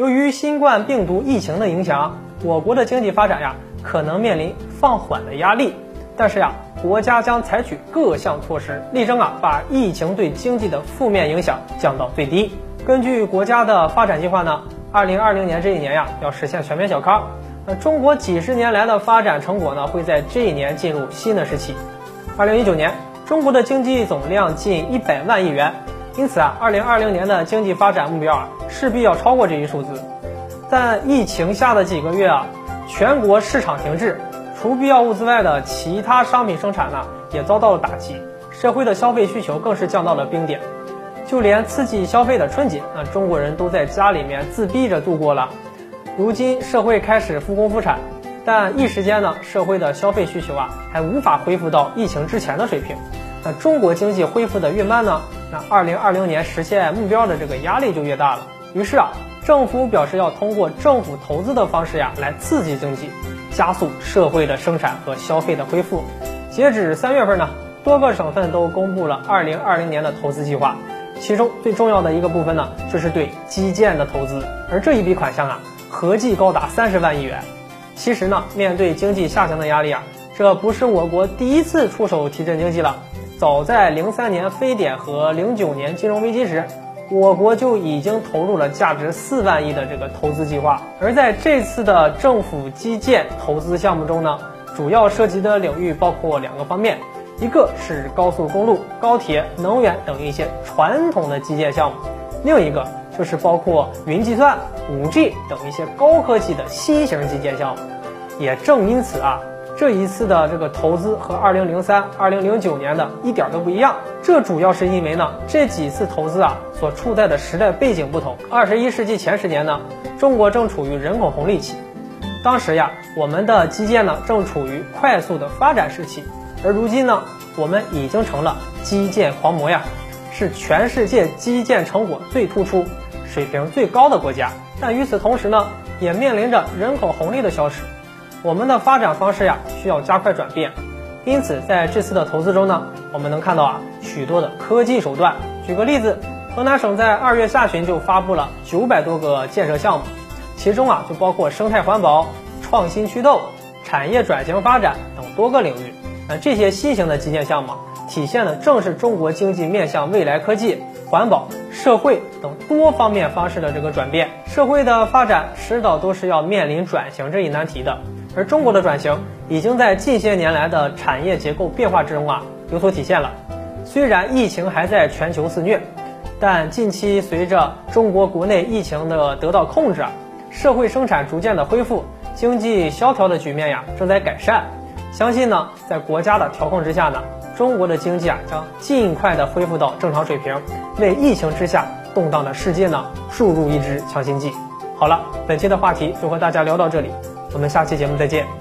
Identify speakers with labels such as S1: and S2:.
S1: 由于新冠病毒疫情的影响，我国的经济发展呀可能面临放缓的压力。但是呀，国家将采取各项措施，力争啊把疫情对经济的负面影响降到最低。根据国家的发展计划呢，二零二零年这一年呀要实现全面小康。那中国几十年来的发展成果呢，会在这一年进入新的时期。二零一九年，中国的经济总量近一百万亿元，因此啊，二零二零年的经济发展目标啊，势必要超过这一数字。在疫情下的几个月啊，全国市场停滞。除必要物资外的其他商品生产呢，也遭到了打击，社会的消费需求更是降到了冰点，就连刺激消费的春节，那中国人都在家里面自闭着度过了。如今社会开始复工复产，但一时间呢，社会的消费需求啊，还无法恢复到疫情之前的水平。那中国经济恢复的越慢呢，那二零二零年实现目标的这个压力就越大了。于是啊，政府表示要通过政府投资的方式呀，来刺激经济。加速社会的生产和消费的恢复。截止三月份呢，多个省份都公布了二零二零年的投资计划，其中最重要的一个部分呢，就是对基建的投资。而这一笔款项啊，合计高达三十万亿元。其实呢，面对经济下行的压力啊，这不是我国第一次出手提振经济了。早在零三年非典和零九年金融危机时。我国就已经投入了价值四万亿的这个投资计划，而在这次的政府基建投资项目中呢，主要涉及的领域包括两个方面，一个是高速公路、高铁、能源等一些传统的基建项目，另一个就是包括云计算、五 G 等一些高科技的新型基建项目。也正因此啊。这一次的这个投资和二零零三、二零零九年的一点都不一样，这主要是因为呢，这几次投资啊所处在的时代背景不同。二十一世纪前十年呢，中国正处于人口红利期，当时呀，我们的基建呢正处于快速的发展时期，而如今呢，我们已经成了基建狂魔呀，是全世界基建成果最突出、水平最高的国家。但与此同时呢，也面临着人口红利的消失。我们的发展方式呀，需要加快转变，因此在这次的投资中呢，我们能看到啊许多的科技手段。举个例子，河南省在二月下旬就发布了九百多个建设项目，其中啊就包括生态环保、创新驱动、产业转型发展等多个领域。那这些新型的基建项目，体现的正是中国经济面向未来科技、环保、社会等多方面方式的这个转变。社会的发展迟早都是要面临转型这一难题的。而中国的转型已经在近些年来的产业结构变化之中啊有所体现了。虽然疫情还在全球肆虐，但近期随着中国国内疫情的得到控制，社会生产逐渐的恢复，经济萧条的局面呀正在改善。相信呢，在国家的调控之下呢，中国的经济啊将尽快的恢复到正常水平，为疫情之下动荡的世界呢注入一支强心剂。好了，本期的话题就和大家聊到这里。我们下期节目再见。